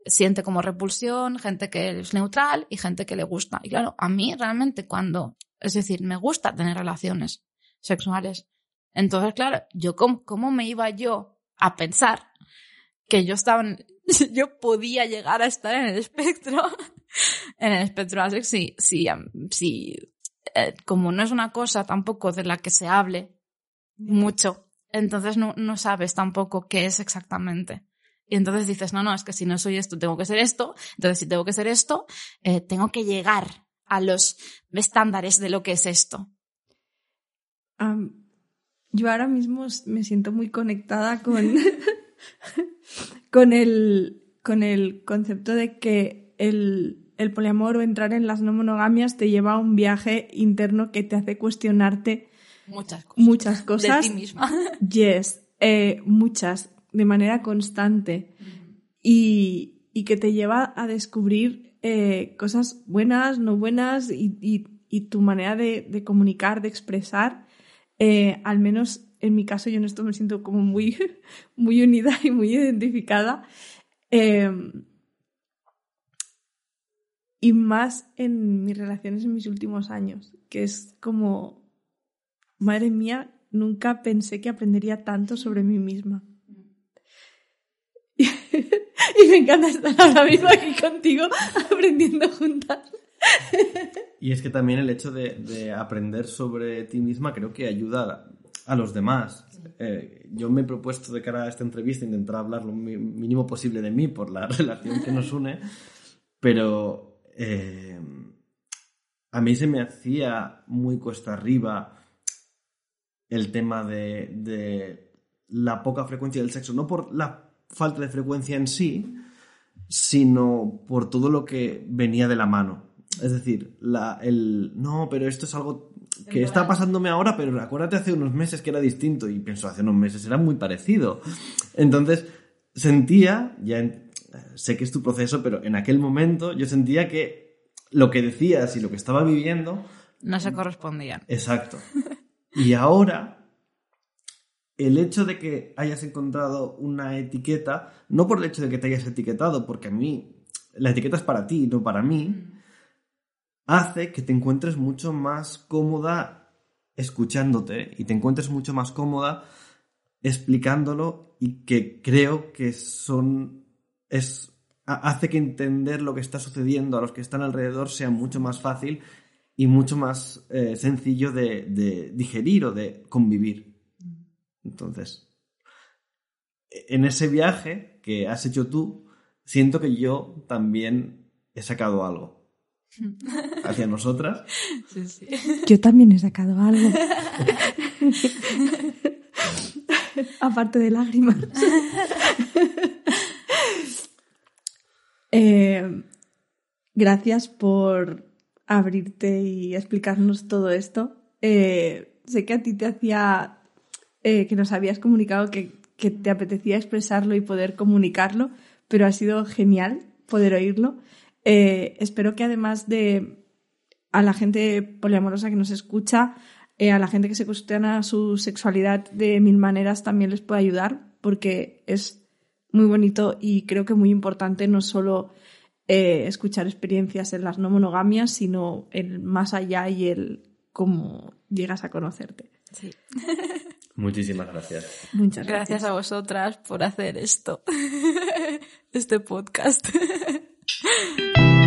[SPEAKER 3] siente como repulsión, gente que es neutral y gente que le gusta. Y claro, a mí realmente cuando, es decir, me gusta tener relaciones sexuales. Entonces, claro, yo cómo, cómo me iba yo a pensar que yo estaba, yo podía llegar a estar en el espectro, en el espectro asex, si, si, si eh, como no es una cosa tampoco de la que se hable mucho, entonces no, no sabes tampoco qué es exactamente. Y entonces dices, no, no, es que si no soy esto, tengo que ser esto. Entonces, si tengo que ser esto, eh, tengo que llegar a los estándares de lo que es esto.
[SPEAKER 2] Um, yo ahora mismo me siento muy conectada con, con el, con el concepto de que el, el poliamor o entrar en las no monogamias te lleva a un viaje interno que te hace cuestionarte
[SPEAKER 3] muchas cosas.
[SPEAKER 2] Muchas cosas.
[SPEAKER 3] De ti misma.
[SPEAKER 2] Yes, eh, muchas, de manera constante. Y, y, que te lleva a descubrir eh, cosas buenas, no buenas y, y, y tu manera de, de, comunicar, de expresar. Eh, al menos en mi caso yo en esto me siento como muy, muy unida y muy identificada. Eh, y más en mis relaciones en mis últimos años, que es como, madre mía, nunca pensé que aprendería tanto sobre mí misma. y me encanta estar ahora mismo aquí contigo aprendiendo juntas.
[SPEAKER 1] y es que también el hecho de, de, aprender sobre ti misma creo que ayuda a los demás. Eh, yo me he propuesto de cara a esta entrevista intentar hablar lo mínimo posible de mí por la relación que nos une, pero eh, a mí se me hacía muy cuesta arriba el tema de, de, la poca frecuencia del sexo, no por la falta de frecuencia en sí, sino por todo lo que venía de la mano. Es decir, la, el no, pero esto es algo que está pasándome ahora, pero acuérdate hace unos meses que era distinto y pienso, hace unos meses era muy parecido. Entonces, sentía, ya sé que es tu proceso, pero en aquel momento yo sentía que lo que decías y lo que estaba viviendo...
[SPEAKER 3] No se correspondían.
[SPEAKER 1] Exacto. Y ahora, el hecho de que hayas encontrado una etiqueta, no por el hecho de que te hayas etiquetado, porque a mí, la etiqueta es para ti, no para mí, hace que te encuentres mucho más cómoda escuchándote y te encuentres mucho más cómoda explicándolo y que creo que son es hace que entender lo que está sucediendo a los que están alrededor sea mucho más fácil y mucho más eh, sencillo de, de, digerir o de convivir. Entonces, en ese viaje que has hecho tú, siento que yo también he sacado algo hacia nosotras.
[SPEAKER 3] Sí, sí.
[SPEAKER 2] Yo también he sacado algo. Aparte de lágrimas. eh, gracias por abrirte y explicarnos todo esto. Eh, sé que a ti te hacía, eh, que nos habías comunicado que, que te apetecía expresarlo y poder comunicarlo, pero ha sido genial poder oírlo. Espero que además de a la gente poliamorosa que nos escucha, a la gente que se cuestiona su sexualidad de mil maneras también les pueda ayudar, porque es muy bonito y creo que muy importante no solo eh, escuchar experiencias en las no monogamias, sino el más allá y el cómo llegas a conocerte.
[SPEAKER 3] Sí.
[SPEAKER 4] Muchísimas gracias.
[SPEAKER 3] Muchas gracias a vosotras por hacer esto, este podcast.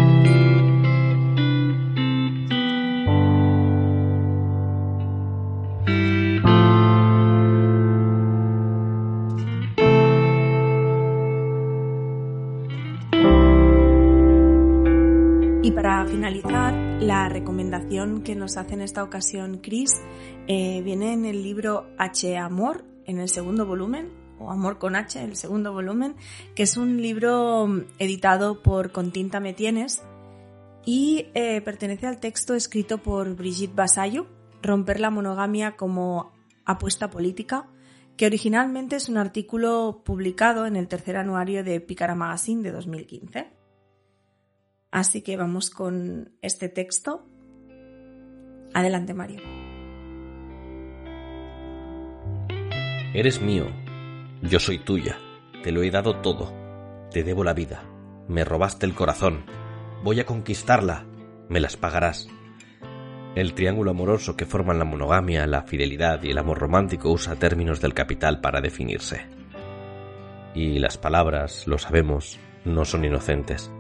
[SPEAKER 2] que nos hace en esta ocasión Chris eh, viene en el libro H. Amor, en el segundo volumen, o Amor con H, el segundo volumen, que es un libro mm, editado por Con tinta me tienes y eh, pertenece al texto escrito por Brigitte Basayo, Romper la monogamia como apuesta política, que originalmente es un artículo publicado en el tercer anuario de Picara Magazine de 2015. Así que vamos con este texto. Adelante, Mario.
[SPEAKER 1] Eres mío, yo soy tuya, te lo he dado todo, te debo la vida, me robaste el corazón, voy a conquistarla, me las pagarás. El triángulo amoroso que forman la monogamia, la fidelidad y el amor romántico usa términos del capital para definirse. Y las palabras, lo sabemos, no son inocentes.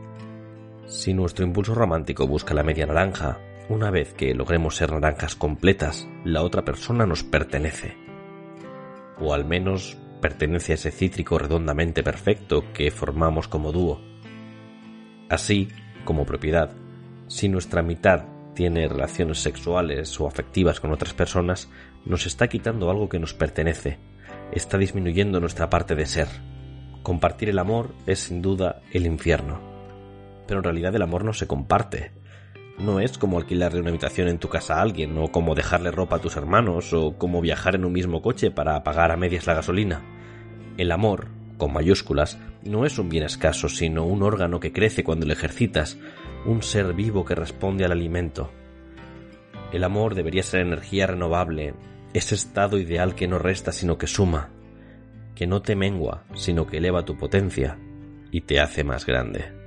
[SPEAKER 1] Si nuestro impulso romántico busca la media naranja, una vez que logremos ser naranjas completas, la otra persona nos pertenece. O al menos pertenece a ese cítrico redondamente perfecto que formamos como dúo. Así, como propiedad, si nuestra mitad tiene relaciones sexuales o afectivas con otras personas, nos está quitando algo que nos pertenece, está disminuyendo nuestra parte de ser. Compartir el amor es sin duda el infierno pero en realidad el amor no se comparte. No es como alquilarle una habitación en tu casa a alguien, o como dejarle ropa a tus hermanos, o como viajar en un mismo coche para pagar a medias la gasolina. El amor, con mayúsculas, no es un bien escaso, sino un órgano que crece cuando lo ejercitas, un ser vivo que responde al alimento. El amor debería ser energía renovable, ese estado ideal que no resta sino que suma, que no te mengua, sino que eleva tu potencia y te hace más grande.